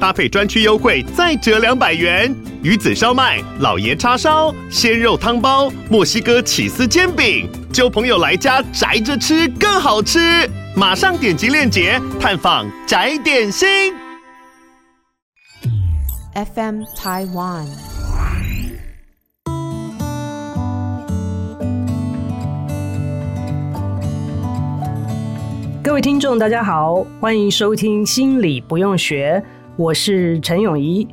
搭配专区优惠再折两百元。鱼子烧麦、老爷叉烧、鲜肉汤包、墨西哥起司煎饼，揪朋友来家宅着吃更好吃。马上点击链接探访宅点心。FM Taiwan，各位听众，大家好，欢迎收听心理不用学，我是陈永怡。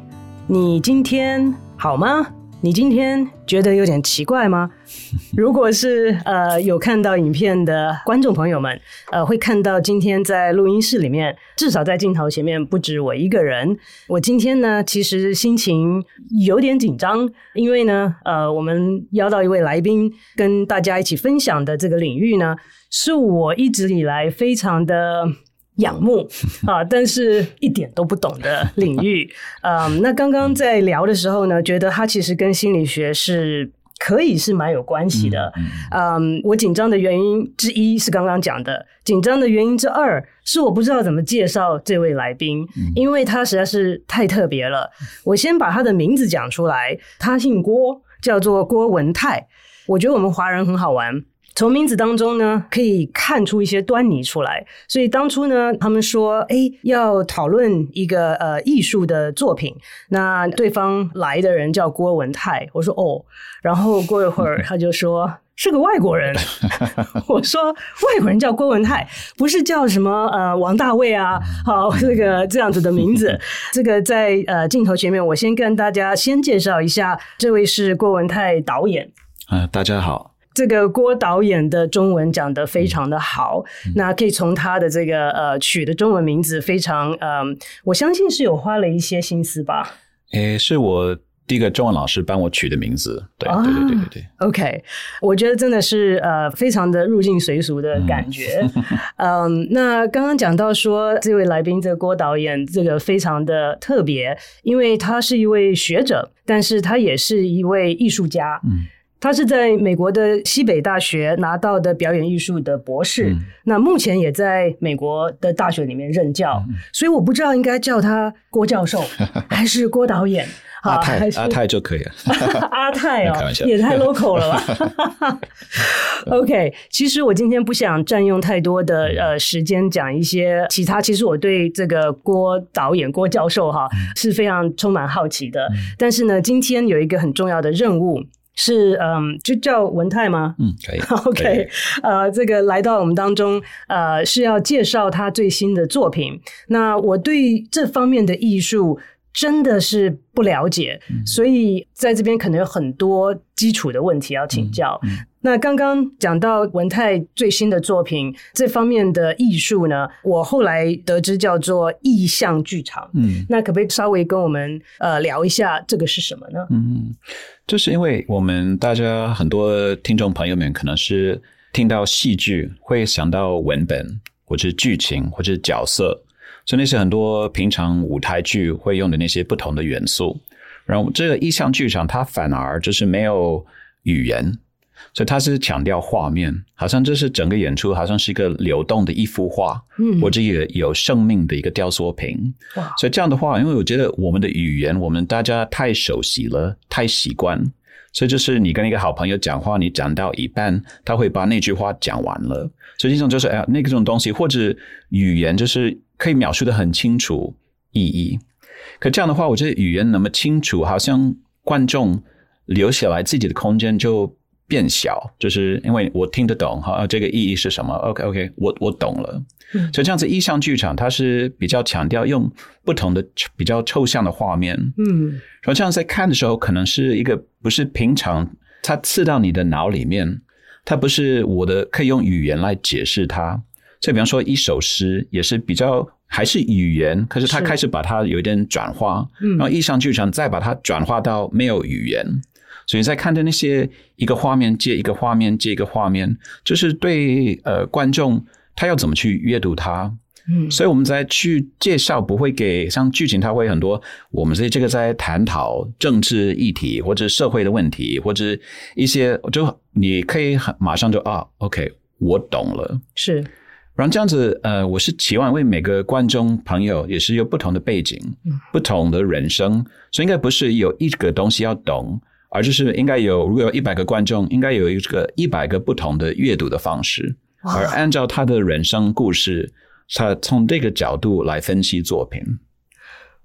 你今天好吗？你今天觉得有点奇怪吗？如果是呃有看到影片的观众朋友们，呃会看到今天在录音室里面，至少在镜头前面不止我一个人。我今天呢，其实心情有点紧张，因为呢，呃，我们邀到一位来宾，跟大家一起分享的这个领域呢，是我一直以来非常的。仰慕啊，但是一点都不懂的领域。嗯，那刚刚在聊的时候呢，觉得他其实跟心理学是可以是蛮有关系的。嗯，我紧张的原因之一是刚刚讲的，紧张的原因之二是我不知道怎么介绍这位来宾，因为他实在是太特别了。我先把他的名字讲出来，他姓郭，叫做郭文泰。我觉得我们华人很好玩。从名字当中呢，可以看出一些端倪出来。所以当初呢，他们说，哎，要讨论一个呃艺术的作品。那对方来的人叫郭文泰，我说哦。然后过一会儿，他就说 是个外国人。我说外国人叫郭文泰，不是叫什么呃王大卫啊？好，这个这样子的名字。这个在呃镜头前面，我先跟大家先介绍一下，这位是郭文泰导演。啊、呃，大家好。这个郭导演的中文讲得非常的好，嗯、那可以从他的这个呃取的中文名字非常嗯、呃，我相信是有花了一些心思吧。诶，是我第一个中文老师帮我取的名字，对、啊、对对对对对。OK，我觉得真的是呃非常的入境随俗的感觉。嗯，um, 那刚刚讲到说这位来宾这个郭导演这个非常的特别，因为他是一位学者，但是他也是一位艺术家。嗯。他是在美国的西北大学拿到的表演艺术的博士，嗯、那目前也在美国的大学里面任教，嗯、所以我不知道应该叫他郭教授 还是郭导演，阿泰阿泰就可以了。阿泰 哦，也太 local 了吧？OK，其实我今天不想占用太多的呃时间讲一些其他，其实我对这个郭导演、郭教授哈是非常充满好奇的，嗯、但是呢，今天有一个很重要的任务。是嗯，就叫文泰吗？嗯，可以。OK，以呃，这个来到我们当中，呃，是要介绍他最新的作品。那我对这方面的艺术真的是不了解，嗯、所以在这边可能有很多基础的问题要请教。嗯嗯那刚刚讲到文泰最新的作品这方面的艺术呢，我后来得知叫做意象剧场。嗯，那可不可以稍微跟我们呃聊一下这个是什么呢？嗯，就是因为我们大家很多听众朋友们可能是听到戏剧会想到文本或者剧情或者角色，所以那些很多平常舞台剧会用的那些不同的元素。然后这个意象剧场它反而就是没有语言。所以他是强调画面，好像这是整个演出，好像是一个流动的一幅画，嗯，或者也有生命的一个雕塑品。哇所以这样的话，因为我觉得我们的语言，我们大家太熟悉了，太习惯，所以就是你跟一个好朋友讲话，你讲到一半，他会把那句话讲完了。所以这种就是哎呀，那个种东西或者语言，就是可以描述的很清楚意义。可这样的话，我觉得语言那么清楚，好像观众留下来自己的空间就。变小，就是因为我听得懂哈，这个意义是什么？OK OK，我我懂了。嗯、所以这样子，意象剧场它是比较强调用不同的比较抽象的画面，嗯，然后这样在看的时候，可能是一个不是平常，它刺到你的脑里面，它不是我的可以用语言来解释它。所以，比方说一首诗也是比较还是语言，可是它开始把它有一点转化，嗯，然后意象剧场再把它转化到没有语言。所以在看的那些一个画面接一个画面接一个画面，就是对呃观众他要怎么去阅读它。嗯，所以我们在去介绍不会给像剧情，它会很多。我们这这个在探讨政治议题或者社会的问题，或者一些就你可以很马上就啊，OK，我懂了。是，然后这样子呃，我是期望为每个观众朋友也是有不同的背景，嗯，不同的人生，所以应该不是有一个东西要懂，而就是应该有如果有一百个观众，应该有一个一百个不同的阅读的方式，而按照他的人生故事。他从这个角度来分析作品。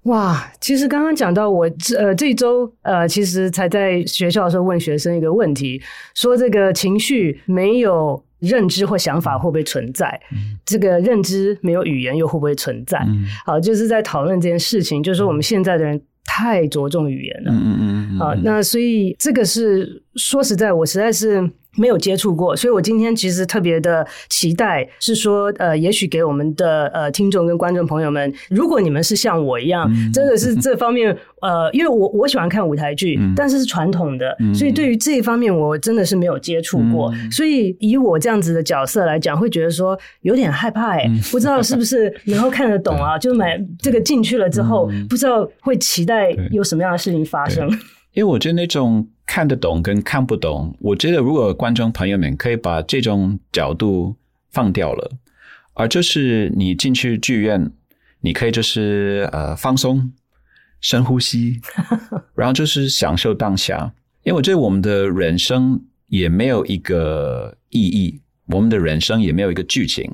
哇，其实刚刚讲到我这呃这周呃，其实才在学校的时候问学生一个问题，说这个情绪没有认知或想法会不会存在？嗯、这个认知没有语言又会不会存在？嗯、好，就是在讨论这件事情，就是说我们现在的人太着重语言了。嗯嗯嗯。好，那所以这个是说实在，我实在是。没有接触过，所以我今天其实特别的期待，是说，呃，也许给我们的呃听众跟观众朋友们，如果你们是像我一样，嗯、真的是这方面，呃，因为我我喜欢看舞台剧，嗯、但是是传统的，嗯、所以对于这一方面，我真的是没有接触过，嗯、所以以我这样子的角色来讲，会觉得说有点害怕，哎，嗯、不知道是不是能够看得懂啊？就买这个进去了之后，嗯、不知道会期待有什么样的事情发生。因为我觉得那种看得懂跟看不懂，我觉得如果观众朋友们可以把这种角度放掉了，而就是你进去剧院，你可以就是呃放松、深呼吸，然后就是享受当下。因为我觉得我们的人生也没有一个意义，我们的人生也没有一个剧情。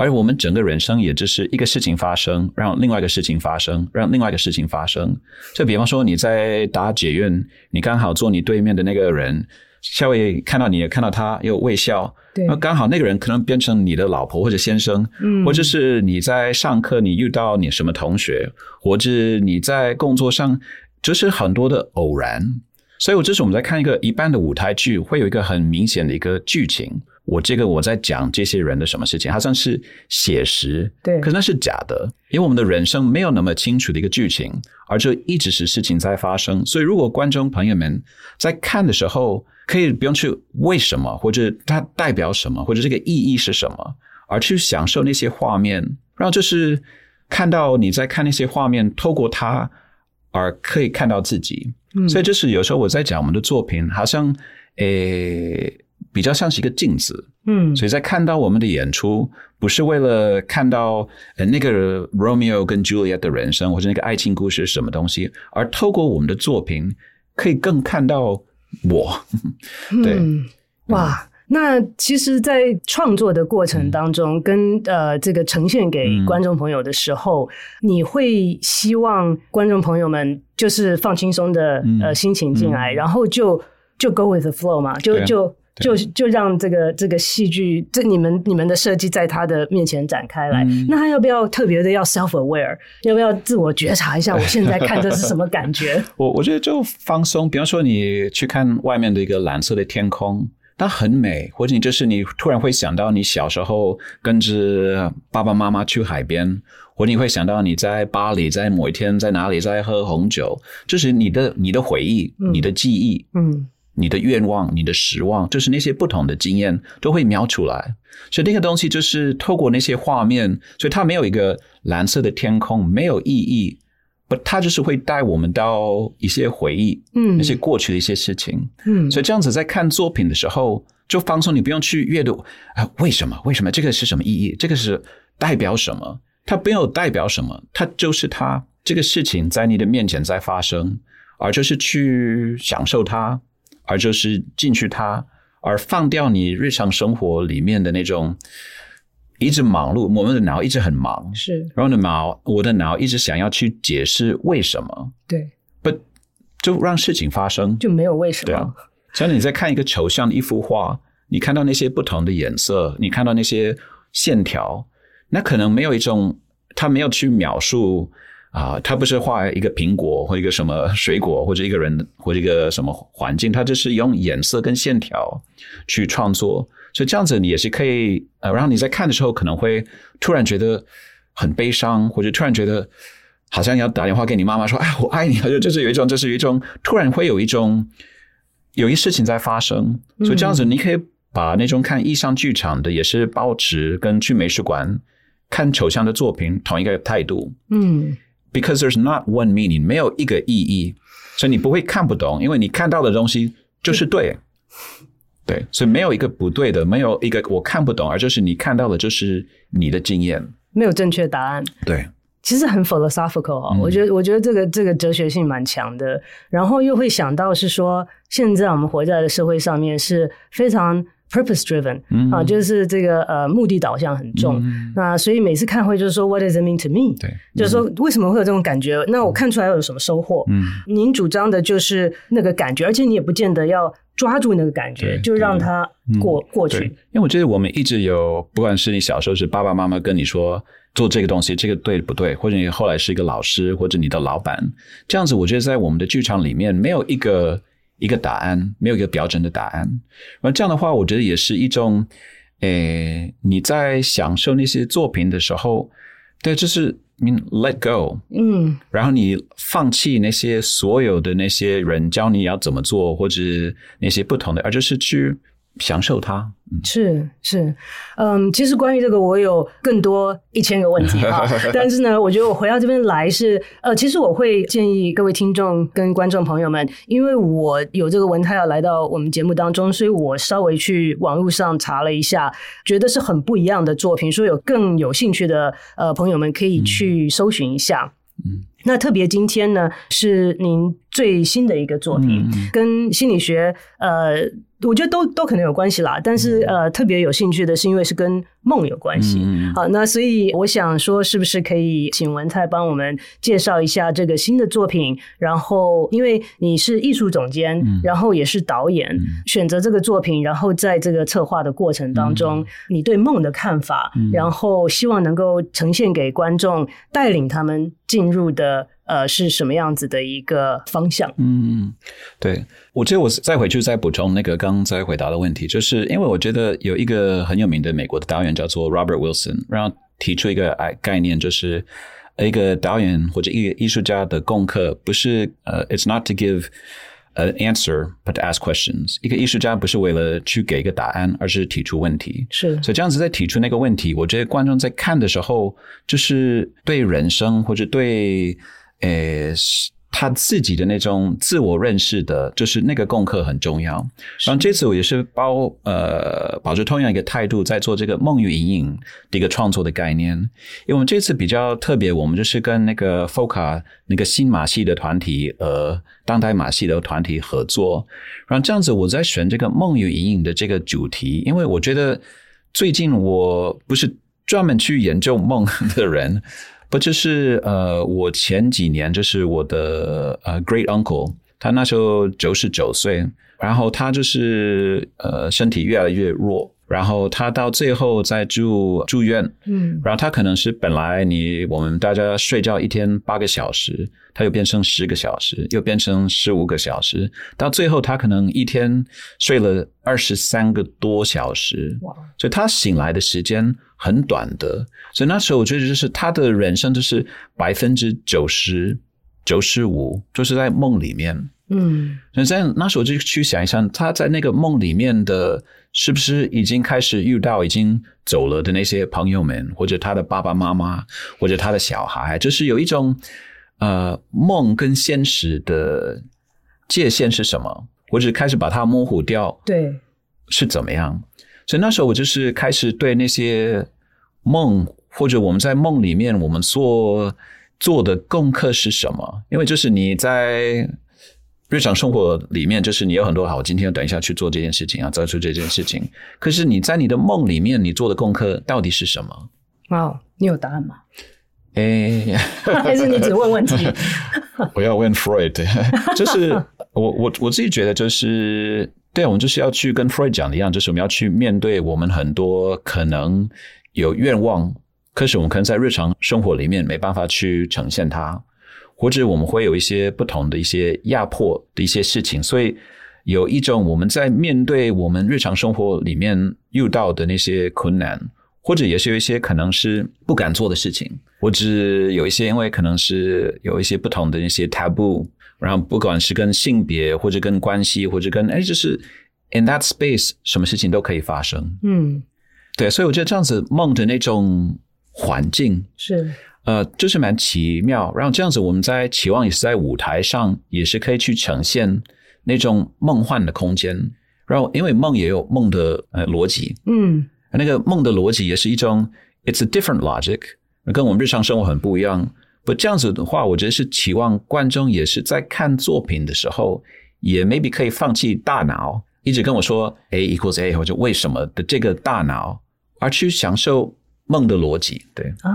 而我们整个人生也只是一个事情发生，让另外一个事情发生，让另外一个事情发生。就比方说你在打解运，你刚好坐你对面的那个人，稍微看到你，看到他又微笑，对，那刚好那个人可能变成你的老婆或者先生，嗯，或者是你在上课，你遇到你什么同学，或者你在工作上，就是很多的偶然。所以，我这是我们在看一个一般的舞台剧，会有一个很明显的一个剧情。我这个我在讲这些人的什么事情，它像是写实，对，可是那是假的，因为我们的人生没有那么清楚的一个剧情，而就一直是事情在发生。所以，如果观众朋友们在看的时候，可以不用去为什么，或者它代表什么，或者这个意义是什么，而去享受那些画面，然后就是看到你在看那些画面，透过它而可以看到自己。嗯，所以就是有时候我在讲我们的作品，好像诶。比较像是一个镜子，嗯，所以在看到我们的演出，不是为了看到呃那个 Romeo 跟 Juliet 的人生或者那个爱情故事是什么东西，而透过我们的作品，可以更看到我。对，嗯、哇，那其实，在创作的过程当中，嗯、跟呃这个呈现给观众朋友的时候，嗯、你会希望观众朋友们就是放轻松的呃心情进来，嗯、然后就就 go with the flow 嘛，就就。就就让这个这个戏剧，这你们你们的设计在他的面前展开来，嗯、那他要不要特别的要 self aware，要不要自我觉察一下？我现在看这是什么感觉？我我觉得就放松。比方说，你去看外面的一个蓝色的天空，它很美，或者你就是你突然会想到你小时候跟着爸爸妈妈去海边，或者你会想到你在巴黎，在某一天在哪里在喝红酒，就是你的你的回忆，嗯、你的记忆，嗯。你的愿望、你的失望，就是那些不同的经验都会描出来。所以那个东西就是透过那些画面，所以它没有一个蓝色的天空，没有意义，不，它就是会带我们到一些回忆，嗯，那些过去的一些事情，嗯。所以这样子在看作品的时候，就放松，你不用去阅读啊，为什么？为什么？这个是什么意义？这个是代表什么？它没有代表什么，它就是它这个事情在你的面前在发生，而就是去享受它。而就是进去它，而放掉你日常生活里面的那种一直忙碌，我们的脑一直很忙，是，然后呢，脑我的脑一直想要去解释为什么，对，不就让事情发生，就没有为什么。对啊，像你在看一个抽象的一幅画，你看到那些不同的颜色，你看到那些线条，那可能没有一种，他没有去描述。啊，他不是画一个苹果或一个什么水果，或者一个人或者一个什么环境，他就是用颜色跟线条去创作，所以这样子你也是可以呃，然后你在看的时候可能会突然觉得很悲伤，或者突然觉得好像要打电话给你妈妈说，哎，我爱你，就就是有一种，就是有一种突然会有一种有一事情在发生，所以这样子你可以把那种看意象剧场的，也是保持跟去美术馆看抽象的作品同一个态度。嗯，because there's not one meaning，没有一个意义，所以你不会看不懂，因为你看到的东西就是对。对，所以没有一个不对的，没有一个我看不懂，而就是你看到的，就是你的经验，没有正确答案。对，其实很 philosophical 啊、哦嗯，我觉得，我觉得这个这个哲学性蛮强的。然后又会想到是说，现在我们活在的社会上面是非常 purpose driven，、嗯、啊，就是这个呃目的导向很重。嗯、那所以每次看会就是说，What does it mean to me？对，就是说为什么会有这种感觉？嗯、那我看出来有什么收获？嗯，您主张的就是那个感觉，而且你也不见得要。抓住那个感觉，就让它过过去。因为我觉得我们一直有，不管是你小时候是爸爸妈妈跟你说做这个东西，这个对不对？或者你后来是一个老师，或者你的老板，这样子，我觉得在我们的剧场里面没有一个一个答案，没有一个标准的答案。而这样的话，我觉得也是一种，诶，你在享受那些作品的时候，对，就是 mean let go，嗯，然后你放弃那些所有的那些人教你要怎么做，或者那些不同的，而就是去。享受它，是是，嗯，其实关于这个，我有更多一千个问题啊。但是呢，我觉得我回到这边来是，呃，其实我会建议各位听众跟观众朋友们，因为我有这个文泰要来到我们节目当中，所以我稍微去网络上查了一下，觉得是很不一样的作品，说有更有兴趣的呃朋友们可以去搜寻一下。嗯，那特别今天呢，是您最新的一个作品，嗯、跟心理学呃。我觉得都都可能有关系啦，但是呃，特别有兴趣的是因为是跟梦有关系。嗯、好，那所以我想说，是不是可以请文泰帮我们介绍一下这个新的作品？然后，因为你是艺术总监，嗯、然后也是导演，嗯，选择这个作品，然后在这个策划的过程当中，嗯、你对梦的看法，嗯，然后希望能够呈现给观众，带领他们进入的。呃，是什么样子的一个方向？嗯，对，我觉得我再回去再补充那个刚才回答的问题，就是因为我觉得有一个很有名的美国的导演叫做 Robert Wilson，然后提出一个概念，就是一个导演或者一个艺术家的功课不是呃，It's not to give an answer, but to ask questions。一个艺术家不是为了去给一个答案，而是提出问题。是，所以这样子在提出那个问题，我觉得观众在看的时候，就是对人生或者对。诶，他自己的那种自我认识的，就是那个功课很重要。然后这次我也是包呃，保持同样一个态度，在做这个梦与阴影的一个创作的概念。因为我们这次比较特别，我们就是跟那个 FOCA 那个新马戏的团体呃，当代马戏的团体合作。然后这样子，我在选这个梦与阴影的这个主题，因为我觉得最近我不是专门去研究梦的人。不，就是呃，我前几年就是我的呃 great uncle，他那时候九十九岁，然后他就是呃身体越来越弱，然后他到最后在住住院，嗯，然后他可能是本来你我们大家睡觉一天八个小时，他又变成十个小时，又变成十五个小时，到最后他可能一天睡了二十三个多小时，哇，所以他醒来的时间很短的，所以那时候我觉得就是他的人生就是百分之九十九十五，就是在梦里面。嗯，所以在那时候就去想一想，他在那个梦里面的，是不是已经开始遇到已经走了的那些朋友们，或者他的爸爸妈妈，或者他的小孩，就是有一种呃梦跟现实的界限是什么，或者开始把它模糊掉，对，是怎么样？所以那时候我就是开始对那些梦，或者我们在梦里面我们做做的功课是什么？因为就是你在日常生活里面，就是你有很多好，今天要等一下去做这件事情啊，做出这件事情。可是你在你的梦里面，你做的功课到底是什么？哇，你有答案吗？哎，还是你只问问题？我要问 Freud，就是我我我自己觉得就是。对，我们就是要去跟 Freud 讲的一样，就是我们要去面对我们很多可能有愿望，可是我们可能在日常生活里面没办法去呈现它，或者我们会有一些不同的一些压迫的一些事情，所以有一种我们在面对我们日常生活里面遇到的那些困难，或者也是有一些可能是不敢做的事情，或者有一些因为可能是有一些不同的那些 taboo。然后不管是跟性别，或者跟关系，或者跟哎，就是 in that space，什么事情都可以发生。嗯，对，所以我觉得这样子梦的那种环境是呃，就是蛮奇妙。然后这样子，我们在期望也是在舞台上，也是可以去呈现那种梦幻的空间。然后，因为梦也有梦的呃逻辑，嗯，那个梦的逻辑也是一种，it's a different logic。跟我们日常生活很不一样，不这样子的话，我觉得是期望观众也是在看作品的时候，也 maybe 可以放弃大脑，一直跟我说 A equals A 或者为什么的这个大脑，而去享受梦的逻辑。对啊。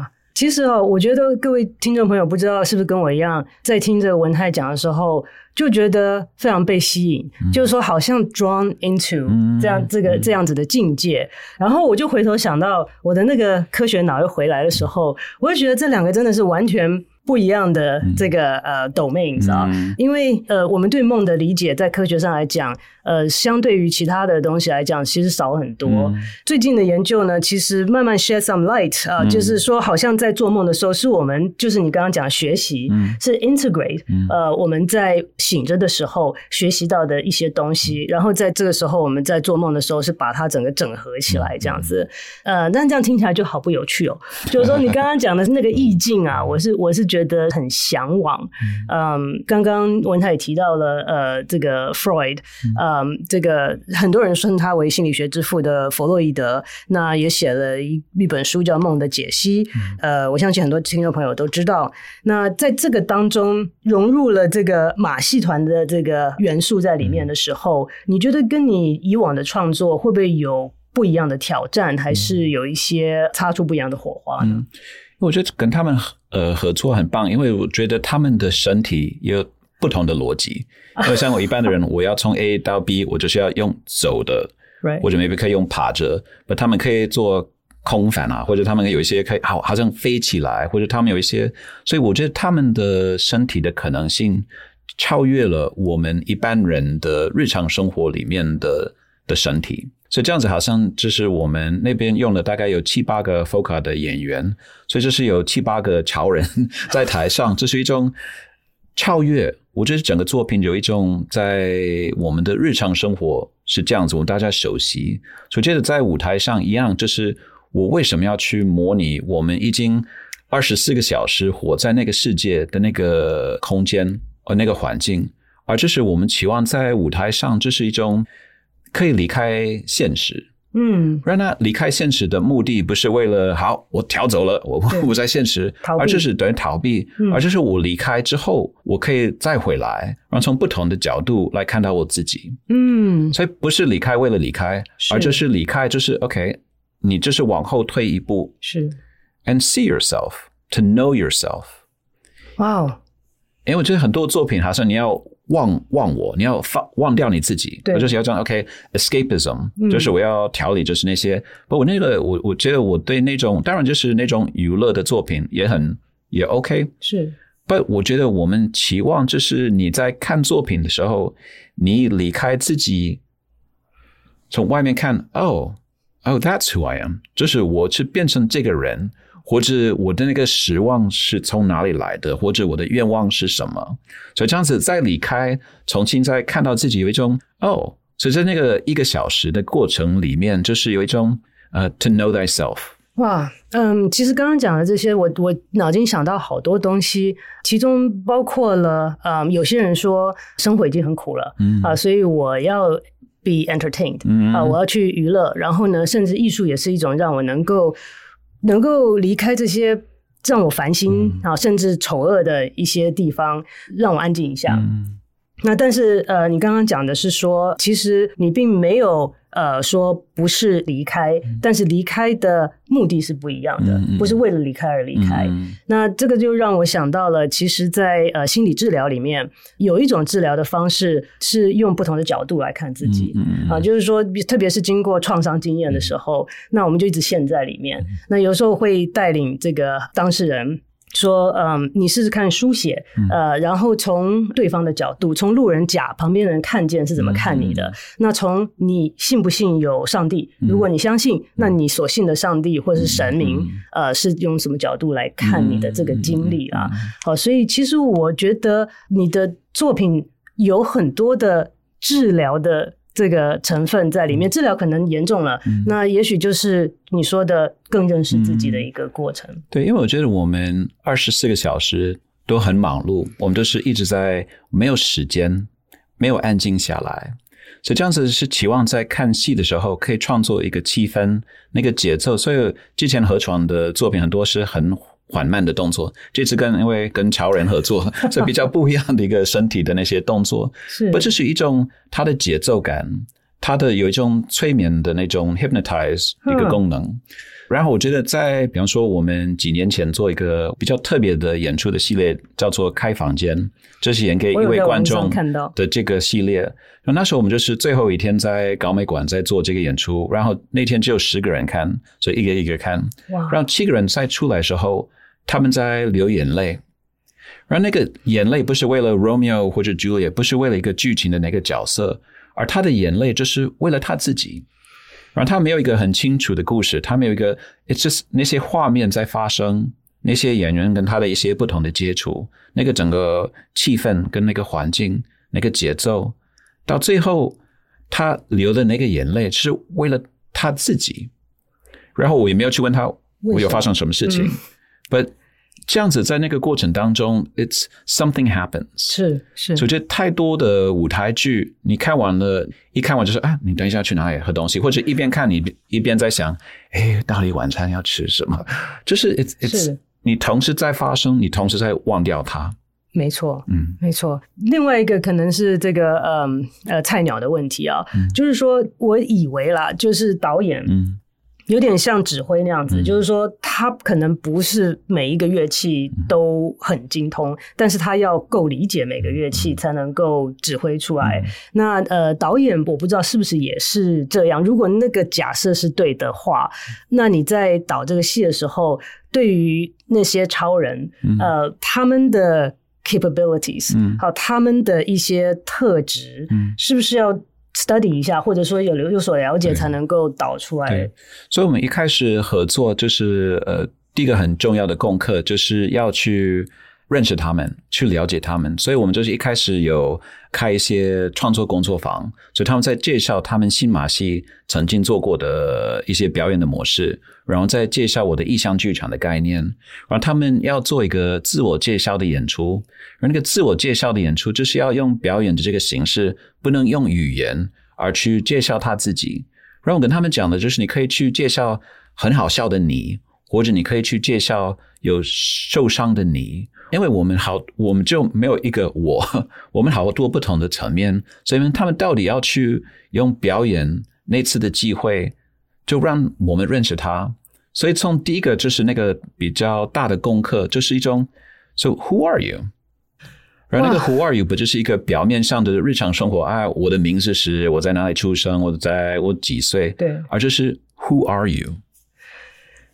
嗯其实哦，我觉得各位听众朋友不知道是不是跟我一样，在听着文泰讲的时候，就觉得非常被吸引，嗯、就是说好像 drawn into 这样、嗯、这个这样子的境界。然后我就回头想到我的那个科学脑又回来的时候，我就觉得这两个真的是完全。不一样的这个呃 domain，你知道？因为呃，我们对梦的理解，在科学上来讲，呃，相对于其他的东西来讲，其实少很多。嗯、最近的研究呢，其实慢慢 share some light 啊、就是说，好像在做梦的时候，是我们就是你刚刚讲学习，嗯、是 integrate，、嗯、呃，我们在醒着的时候学习到的一些东西，嗯、然后在这个时候我们在做梦的时候，是把它整个整合起来这样子。嗯、呃，但这样听起来就好不有趣哦。就是说，你刚刚讲的是那个意境啊，我是我是觉得很向往，嗯，刚刚文泰也提到了，呃，这个 Freud，嗯，这个很多人称他为心理学之父的弗洛伊德，那也写了一一本书叫《梦的解析》，呃，我相信很多听众朋友都知道。那在这个当中融入了这个马戏团的这个元素在里面的时候，你觉得跟你以往的创作会不会有不一样的挑战，还是有一些擦出不一样的火花呢？嗯我觉得跟他们呃合作很棒，因为我觉得他们的身体有不同的逻辑。因为像我一般的人，我要从 A 到 B，我就是要用走的，或者 maybe 可以用爬着，但他们可以做空翻啊，或者他们有一些可以好好像飞起来，或者他们有一些，所以我觉得他们的身体的可能性超越了我们一般人的日常生活里面的的身体。所以这样子好像就是我们那边用了大概有七八个 FOCA 的演员，所以就是有七八个潮人 在台上，这是一种超越。我觉得整个作品有一种在我们的日常生活是这样子，我们大家熟悉。所以觉得在舞台上一样，就是我为什么要去模拟我们已经二十四个小时活在那个世界的那个空间呃那个环境，而这是我们期望在舞台上，这是一种。可以离开现实，嗯，让他离开现实的目的不是为了好，我逃走了，我不 在现实，而这是等于逃避，嗯、而这是我离开之后，我可以再回来，然后从不同的角度来看到我自己，嗯，所以不是离开为了离开，而就是离开就是 OK，你就是往后退一步，是，and see yourself to know yourself，哇 Wow，因为我觉得很多作品好像你要。忘忘我，你要放忘掉你自己，我就是要这样。OK，escapism，、okay, 就是我要调理，就是那些。嗯、不，我那个，我我觉得我对那种，当然就是那种娱乐的作品也很也 OK。是，不，我觉得我们期望就是你在看作品的时候，你离开自己，从外面看，哦，Oh，that's who I am，就是我是变成这个人。或者我的那个失望是从哪里来的，或者我的愿望是什么？所以这样子再离开，重新再看到自己，有一种哦，所以在那个一个小时的过程里面，就是有一种呃，to know thyself。哇，嗯，其实刚刚讲的这些，我我脑筋想到好多东西，其中包括了，嗯，有些人说生活已经很苦了，嗯啊，所以我要 be entertained，嗯啊，我要去娱乐，然后呢，甚至艺术也是一种让我能够。能够离开这些让我烦心啊，甚至丑恶的一些地方，让我安静一下。嗯、那但是呃，你刚刚讲的是说，其实你并没有。呃，说不是离开，但是离开的目的是不一样的，嗯、不是为了离开而离开。嗯、那这个就让我想到了，其实在，在呃心理治疗里面，有一种治疗的方式是用不同的角度来看自己、嗯、啊，就是说，特别是经过创伤经验的时候，嗯、那我们就一直陷在里面。嗯、那有时候会带领这个当事人。说，嗯，你试试看书写，呃，然后从对方的角度，从路人甲旁边的人看见是怎么看你的。嗯、那从你信不信有上帝？如果你相信，嗯、那你所信的上帝或是神明，嗯、呃，是用什么角度来看你的这个经历啊？好，所以其实我觉得你的作品有很多的治疗的。这个成分在里面，治疗可能严重了，嗯、那也许就是你说的更认识自己的一个过程。嗯、对，因为我觉得我们二十四个小时都很忙碌，我们都是一直在没有时间，没有安静下来，所以这样子是期望在看戏的时候可以创作一个气氛，那个节奏。所以之前何闯的作品很多是很。缓慢的动作，这次跟因为跟乔人合作，所以比较不一样的一个身体的那些动作，是，不这是一种它的节奏感，它的有一种催眠的那种 hypnotize 一个功能。嗯、然后我觉得在比方说我们几年前做一个比较特别的演出的系列，叫做开房间，这是演给一位观众的这个系列。然后那时候我们就是最后一天在港美馆在做这个演出，然后那天只有十个人看，所以一个一个看，哇然后七个人再出来的时候。他们在流眼泪，而那个眼泪不是为了 Romeo 或者 Juliet，不是为了一个剧情的那个角色，而他的眼泪就是为了他自己。然后他没有一个很清楚的故事，他没有一个，It's just 那些画面在发生，那些演员跟他的一些不同的接触，那个整个气氛跟那个环境，那个节奏，到最后他流的那个眼泪是为了他自己。然后我也没有去问他我有发生什么事情，But 这样子，在那个过程当中，it's something happens 是。是是，所以这太多的舞台剧，你看完了，一看完就说啊，你等一下去哪里喝东西，或者一边看你一边在想，哎，到底晚餐要吃什么？就是 it's it's 你同时在发生，你同时在忘掉它。没错，嗯，没错。另外一个可能是这个，嗯呃，菜鸟的问题啊，嗯、就是说，我以为啦，就是导演，嗯。有点像指挥那样子，嗯、就是说他可能不是每一个乐器都很精通，嗯、但是他要够理解每个乐器才能够指挥出来。嗯、那呃，导演我不知道是不是也是这样。如果那个假设是对的话，那你在导这个戏的时候，对于那些超人，嗯、呃，他们的 capabilities，好、嗯，他们的一些特质，嗯、是不是要？study 一下，或者说有有所了解，才能够导出来。对，所以，我们一开始合作，就是呃，第一个很重要的功课，就是要去认识他们，去了解他们。所以我们就是一开始有开一些创作工作坊，所以他们在介绍他们新马戏曾经做过的一些表演的模式，然后再介绍我的意象剧场的概念，然后他们要做一个自我介绍的演出。而那个自我介绍的演出，就是要用表演的这个形式，不能用语言而去介绍他自己。然后我跟他们讲的就是，你可以去介绍很好笑的你，或者你可以去介绍有受伤的你，因为我们好，我们就没有一个我，我们好多不同的层面，所以他们到底要去用表演那次的机会，就让我们认识他。所以从第一个就是那个比较大的功课，就是一种，So who are you？然后那个 Who are you 不就是一个表面上的日常生活啊？我的名字是，我在哪里出生，我在我几岁？对，而就是 Who are you？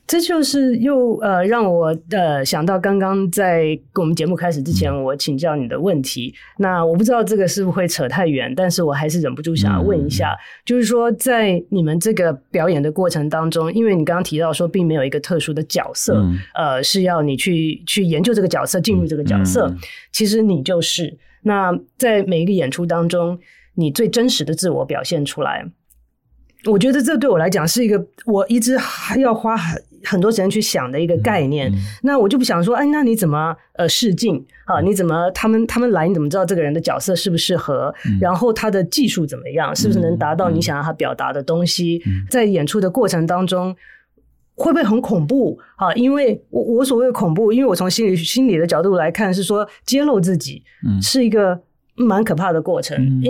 这就是又呃让我呃想到刚刚在跟我们节目开始之前，我请教你的问题。嗯、那我不知道这个是不是会扯太远，但是我还是忍不住想要问一下，嗯、就是说在你们这个表演的过程当中，因为你刚刚提到说并没有一个特殊的角色，嗯、呃，是要你去去研究这个角色，进入这个角色，嗯、其实你就是。那在每一个演出当中，你最真实的自我表现出来。我觉得这对我来讲是一个我一直还要花很很多时间去想的一个概念。嗯嗯、那我就不想说，哎，那你怎么呃试镜啊？你怎么他们他们来，你怎么知道这个人的角色适不适合？嗯、然后他的技术怎么样？是不是能达到你想要他表达的东西？在演出的过程当中，会不会很恐怖啊？因为我我所谓的恐怖，因为我从心理心理的角度来看，是说揭露自己是一个蛮可怕的过程。嗯、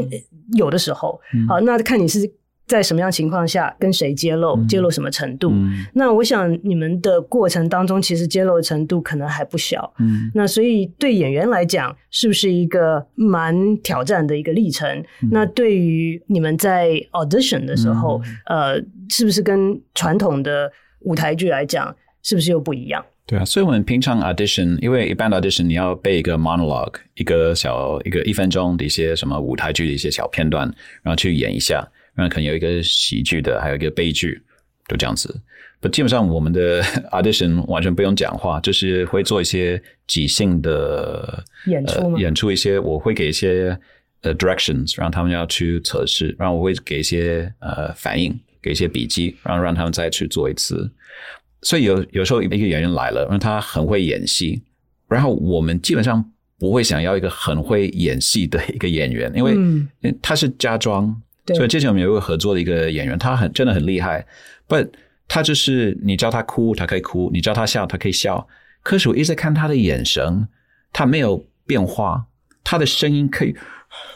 有的时候，好、嗯啊，那看你是。在什么样情况下跟谁揭露？揭露什么程度？嗯、那我想你们的过程当中，其实揭露的程度可能还不小。嗯，那所以对演员来讲，是不是一个蛮挑战的一个历程？嗯、那对于你们在 audition 的时候，嗯、呃，是不是跟传统的舞台剧来讲，是不是又不一样？对啊，所以我们平常 audition，因为一般的 audition 你要背一个 monologue，一个小一个一分钟的一些什么舞台剧的一些小片段，然后去演一下，然后可能有一个喜剧的，还有一个悲剧，就这样子。不，基本上我们的 audition 完全不用讲话，就是会做一些即兴的演出、呃，演出一些，我会给一些呃 directions，让他们要去测试，然后我会给一些呃反应，给一些笔记，然后让他们再去做一次。所以有有时候一个演员来了，然后他很会演戏，然后我们基本上不会想要一个很会演戏的一个演员，因为他是家装。嗯、所以之前我们有一个合作的一个演员，他很真的很厉害，but 他就是你叫他哭，他可以哭；你叫他笑，他可以笑。可是我一直在看他的眼神，他没有变化，他的声音可以，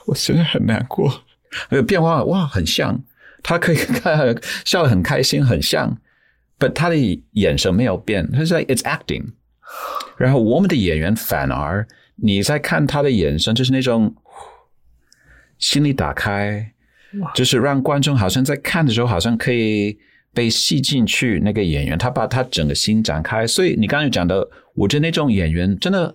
我真的很难过，没有变化，哇，很像，他可以看笑得很开心，很像。，but 他的眼神没有变，他是 like it's acting。然后我们的演员反而你在看他的眼神，就是那种心里打开，就是让观众好像在看的时候，好像可以被吸进去。那个演员他把他整个心展开，所以你刚才讲的，我觉得那种演员真的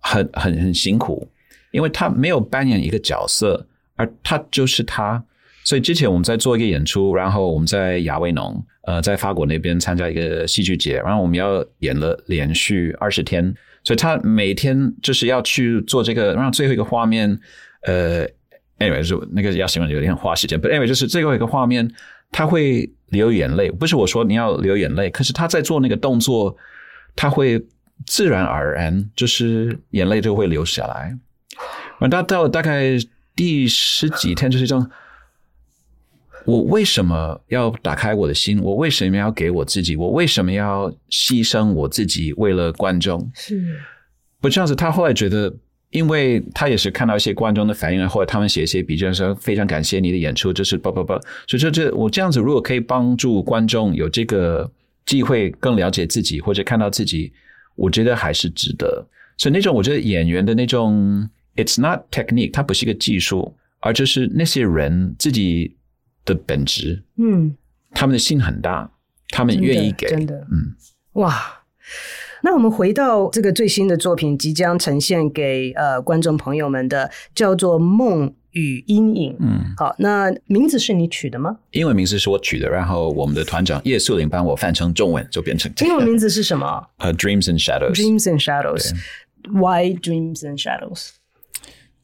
很很很辛苦，因为他没有扮演一个角色，而他就是他。所以之前我们在做一个演出，然后我们在亚维农，呃，在法国那边参加一个戏剧节，然后我们要演了连续二十天，所以他每天就是要去做这个，然后最后一个画面，呃，anyway 就那个要形容有点花时间，but anyway 就是最后一个画面，他会流眼泪，不是我说你要流眼泪，可是他在做那个动作，他会自然而然就是眼泪就会流下来，然后他到大概第十几天就是这种。我为什么要打开我的心？我为什么要给我自己？我为什么要牺牲我自己为了观众？是，不这样子。他后来觉得，因为他也是看到一些观众的反应，或者他们写一些笔记说非常感谢你的演出，就是不不不，所以说这我这样子如果可以帮助观众有这个机会更了解自己或者看到自己，我觉得还是值得。所以那种我觉得演员的那种，it's not technique，它不是一个技术，而就是那些人自己。的本质，嗯，他们的心很大，他们愿意给，真的，嗯，哇，那我们回到这个最新的作品，即将呈现给呃观众朋友们的，叫做《梦与阴影》，嗯，好，那名字是你取的吗？英文名字是我取的，然后我们的团长叶素玲帮我翻成中文，就变成这个。英文名字是什么？呃、uh,，Dreams and Shadows，Dreams and Shadows，Why Dreams and Shadows？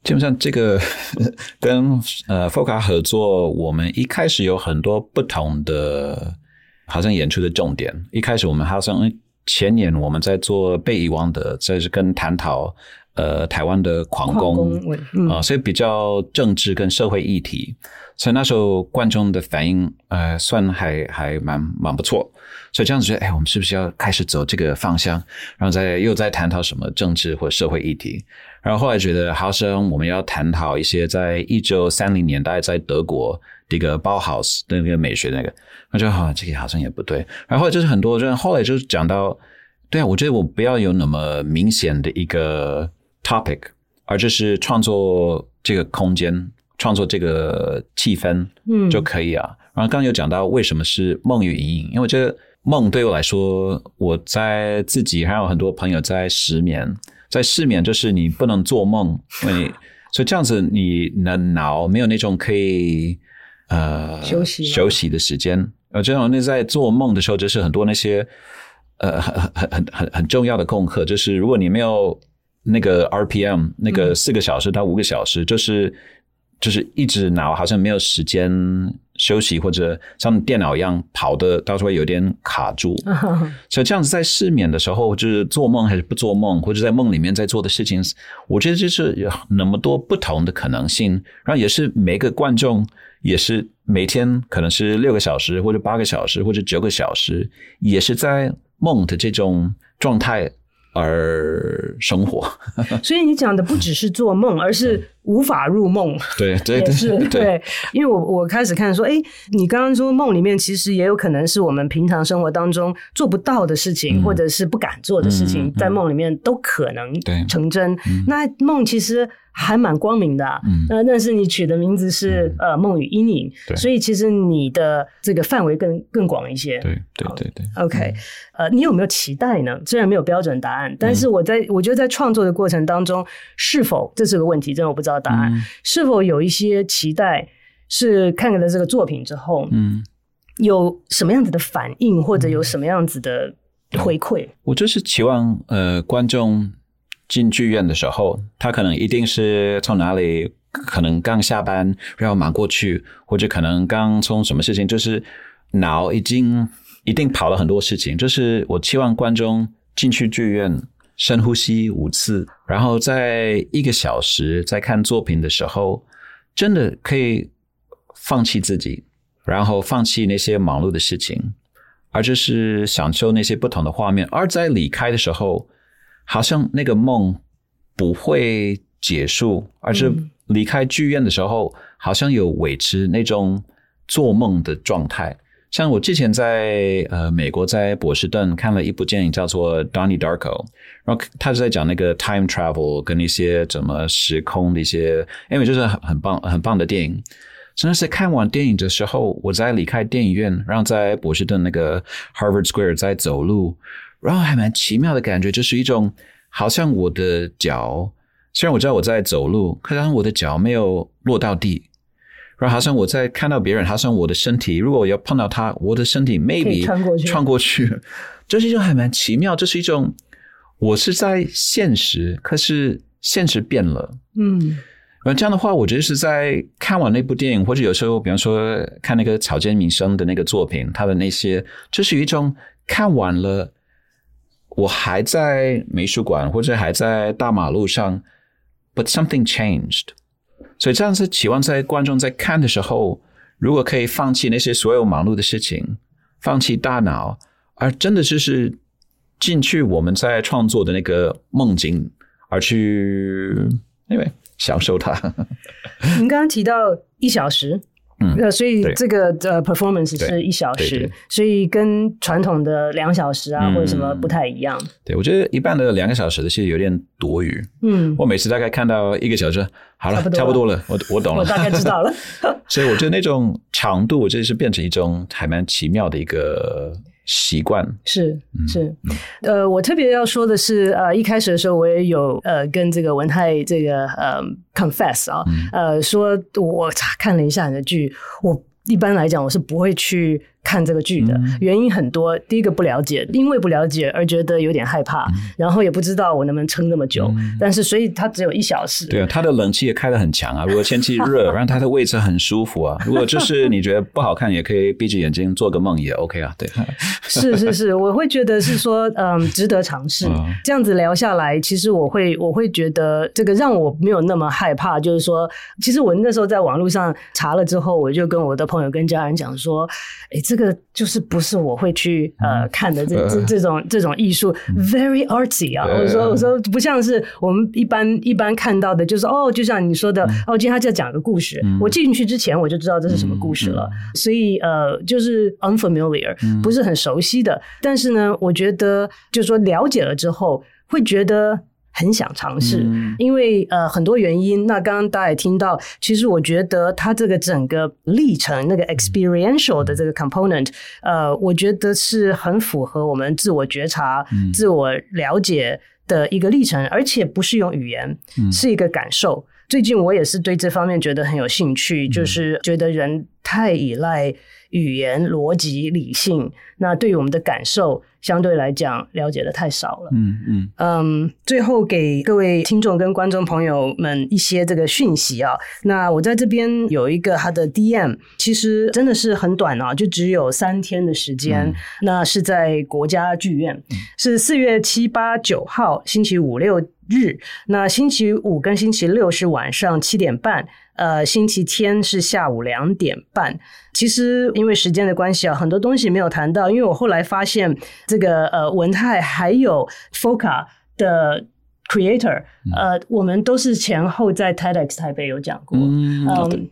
基本上，这个 跟呃 FOCA 合作，我们一开始有很多不同的，好像演出的重点。一开始我们好像前年我们在做被遗忘的，这是跟探讨呃台湾的矿工啊、嗯呃，所以比较政治跟社会议题。所以那时候观众的反应呃算还还蛮蛮不错。所以这样子觉得，哎，我们是不是要开始走这个方向？然后再又在探讨什么政治或社会议题？然后后来觉得，好像我们要探讨一些在一九三零年代在德国这个包豪斯的那个美学那个，我觉得好像这个好像也不对。然后就是很多人后来就是讲到，对啊，我觉得我不要有那么明显的一个 topic，而就是创作这个空间，创作这个气氛，嗯，就可以啊。嗯、然后刚刚有讲到为什么是梦与阴影，因为我觉得梦对我来说，我在自己还有很多朋友在失眠。在失眠，就是你不能做梦，因为 所以这样子，你的脑没有那种可以呃休息休息的时间。呃，这种那在做梦的时候，就是很多那些呃很很很很很重要的功课，就是如果你没有那个 RPM，那个四个小时到五个小时，嗯、就是就是一直脑好像没有时间。休息或者像电脑一样跑的，到时候有点卡住。所以这样子在失眠的时候，就是做梦还是不做梦，或者在梦里面在做的事情，我觉得就是有那么多不同的可能性。然后也是每个观众也是每天可能是六个小时或者八个小时或者九个小时，也是在梦的这种状态。而生活，所以你讲的不只是做梦，而是无法入梦。对对对，是对，对。因为我我开始看说，哎，你刚刚说梦里面其实也有可能是我们平常生活当中做不到的事情，嗯、或者是不敢做的事情，嗯、在梦里面都可能成真。嗯、那梦其实还蛮光明的、啊。嗯，那，但是你取的名字是、嗯、呃梦与阴影，对，所以其实你的这个范围更更广一些。对对对对。OK，、嗯、呃，你有没有期待呢？虽然没有标准答案，但是我在、嗯、我觉得在创作的过程当中，是否这是个问题？真的我不知道答案。嗯、是否有一些期待是看了这个作品之后，嗯，有什么样子的反应，或者有什么样子的回馈？我就是期望呃观众。进剧院的时候，他可能一定是从哪里，可能刚下班，然后忙过去，或者可能刚从什么事情，就是脑已经一定跑了很多事情。就是我期望观众进去剧院，深呼吸五次，然后在一个小时在看作品的时候，真的可以放弃自己，然后放弃那些忙碌的事情，而就是享受那些不同的画面。而在离开的时候。好像那个梦不会结束，而是离开剧院的时候，好像有维持那种做梦的状态。像我之前在呃美国，在波士顿看了一部电影，叫做《Donnie Darko》，然后他是在讲那个 time travel 跟一些怎么时空的一些，因为就是很很棒很棒的电影。真的是看完电影的时候，我在离开电影院，然后在波士顿那个 Harvard Square 在走路。然后还蛮奇妙的感觉，就是一种好像我的脚，虽然我知道我在走路，可是我的脚没有落到地。然后好像我在看到别人，好像我的身体，如果我要碰到他，我的身体 maybe 穿过去，穿过去，这是一种还蛮奇妙。这是一种我是在现实，可是现实变了。嗯，然后这样的话，我觉得是在看完那部电影，或者有时候，比方说看那个草间弥生的那个作品，他的那些，这是一种看完了。我还在美术馆，或者还在大马路上，but something changed。所以这样是期望在观众在看的时候，如果可以放弃那些所有忙碌的事情，放弃大脑，而真的就是进去我们在创作的那个梦境，而去因为享受它。您刚刚提到一小时。呃，所以这个呃 performance 是一小时，所以跟传统的两小时啊、嗯、或者什么不太一样。对，我觉得一般的两个小时的其实有点多余。嗯，我每次大概看到一个小时，好了，差不多了，差不多了，我我懂了，我大概知道了。所以我觉得那种长度，我觉得是变成一种还蛮奇妙的一个。习惯。是是，呃，我特别要说的是，呃，一开始的时候我也有呃跟这个文泰这个呃 confess 啊，呃，说我查看了一下你的剧，我一般来讲我是不会去。看这个剧的原因很多，第一个不了解，因为不了解而觉得有点害怕，然后也不知道我能不能撑那么久。但是，所以它只有一小时。对啊，它的冷气也开得很强啊。如果天气热，然后它的位置很舒服啊。如果就是你觉得不好看，也可以闭着眼睛做个梦也 OK 啊。对，是是是，我会觉得是说，嗯，值得尝试。这样子聊下来，其实我会我会觉得这个让我没有那么害怕。就是说，其实我那时候在网络上查了之后，我就跟我的朋友跟家人讲说，哎，这个。这个就是不是我会去呃看的这 这这种这种艺术，very artsy 啊！我说我说不像是我们一般一般看到的，就是哦，就像你说的，哦，今天他就要讲个故事，我进去之前我就知道这是什么故事了，所以呃，就是 unfamiliar，不是很熟悉的。但是呢，我觉得就是说了解了之后，会觉得。很想尝试，嗯、因为呃很多原因。那刚刚大家也听到，其实我觉得它这个整个历程那个 experiential 的这个 component，呃，我觉得是很符合我们自我觉察、嗯、自我了解的一个历程，而且不是用语言，嗯、是一个感受。最近我也是对这方面觉得很有兴趣，嗯、就是觉得人太依赖语言、逻辑、理性，那对于我们的感受。相对来讲，了解的太少了。嗯嗯嗯。最后给各位听众跟观众朋友们一些这个讯息啊。那我在这边有一个他的 DM，其实真的是很短啊，就只有三天的时间。嗯、那是在国家剧院，嗯、是四月七八九号星期五六日。那星期五跟星期六是晚上七点半。呃，星期天是下午两点半。其实因为时间的关系啊，很多东西没有谈到。因为我后来发现，这个呃文泰还有 FOCA 的 creator，呃，我们都是前后在 TEDx 台北有讲过，嗯，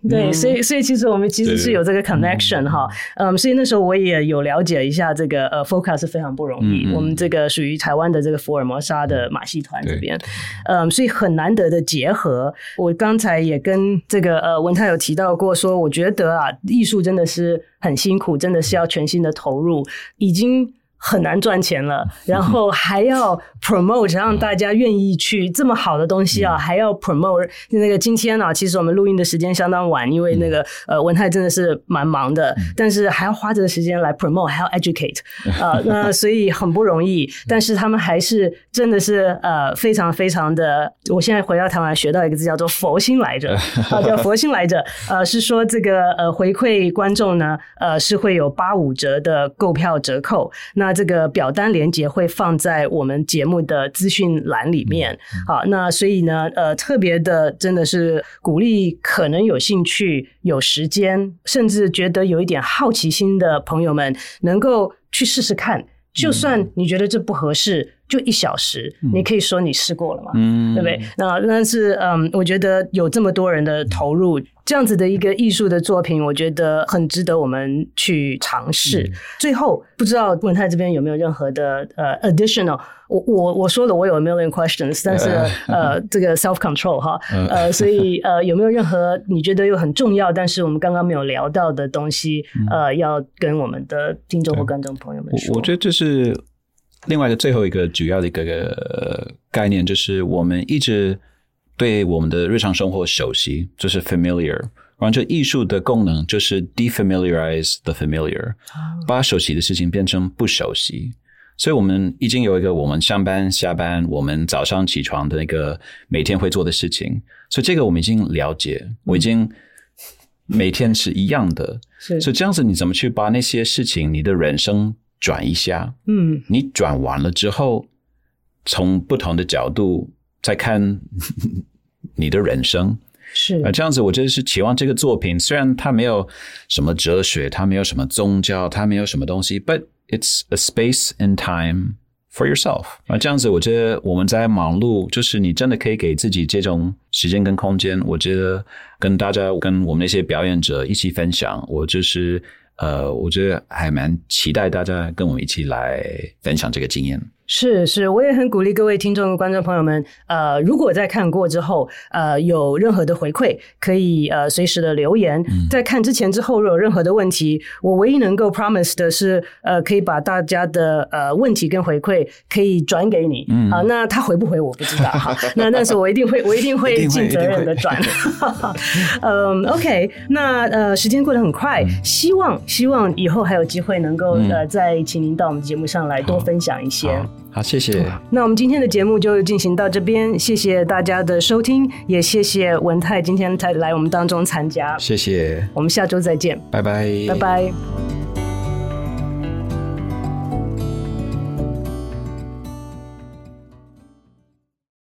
对，所以所以其实我们其实是有这个 connection 哈，嗯，所以那时候我也有了解一下这个呃 focus 是非常不容易，我们这个属于台湾的这个福尔摩沙的马戏团这边，嗯，所以很难得的结合。我刚才也跟这个呃文泰有提到过，说我觉得啊，艺术真的是很辛苦，真的是要全心的投入，已经。很难赚钱了，然后还要 promote，让大家愿意去这么好的东西啊，还要 promote。那个今天啊，其实我们录音的时间相当晚，因为那个呃文泰真的是蛮忙的，但是还要花这个时间来 promote，还要 educate 啊、呃，那所以很不容易。但是他们还是真的是呃非常非常的。我现在回到台湾学到一个字叫做佛心来着 啊，叫佛心来着。呃，是说这个呃回馈观众呢，呃是会有八五折的购票折扣。那这个表单连接会放在我们节目的资讯栏里面。好，那所以呢，呃，特别的真的是鼓励可能有兴趣、有时间，甚至觉得有一点好奇心的朋友们，能够去试试看。就算你觉得这不合适，就一小时，你可以说你试过了嘛，嗯，对不对？那但是，嗯，我觉得有这么多人的投入。这样子的一个艺术的作品，我觉得很值得我们去尝试。嗯、最后，不知道文泰这边有没有任何的呃 additional？我我我说了，我有 a million questions，但是 呃，这个 self control 哈，呃，所以呃，有没有任何你觉得又很重要，但是我们刚刚没有聊到的东西，呃，要跟我们的听众或观众朋友们说？我觉得这是另外一个最后一个主要的一个概念，就是我们一直。对我们的日常生活熟悉，就是 familiar。然后这艺术的功能就是 defamiliarize the familiar，把熟悉的事情变成不熟悉。所以我们已经有一个我们上班、下班，我们早上起床的那个每天会做的事情。所以这个我们已经了解，我已经每天是一样的。是，所以这样子，你怎么去把那些事情，你的人生转一下？嗯，你转完了之后，从不同的角度再看。你的人生是啊，这样子，我觉得是期望这个作品，虽然它没有什么哲学，它没有什么宗教，它没有什么东西，but it's a space and time for yourself 啊，这样子，我觉得我们在忙碌，就是你真的可以给自己这种时间跟空间，我觉得跟大家跟我们那些表演者一起分享，我就是呃，我觉得还蛮期待大家跟我们一起来分享这个经验。是是，我也很鼓励各位听众、观众朋友们，呃，如果在看过之后，呃，有任何的回馈，可以呃随时的留言。嗯、在看之前之后，如果有任何的问题，我唯一能够 promise 的是，呃，可以把大家的呃问题跟回馈可以转给你。嗯，好，那他回不回我不知道哈。那但是我一定会，我一定会尽责任的转。嗯，OK，那呃时间过得很快，嗯、希望希望以后还有机会能够、嗯、呃再请您到我们节目上来多分享一些。好，谢谢。那我们今天的节目就进行到这边，谢谢大家的收听，也谢谢文泰今天才来我们当中参加。谢谢，我们下周再见，拜拜，拜拜。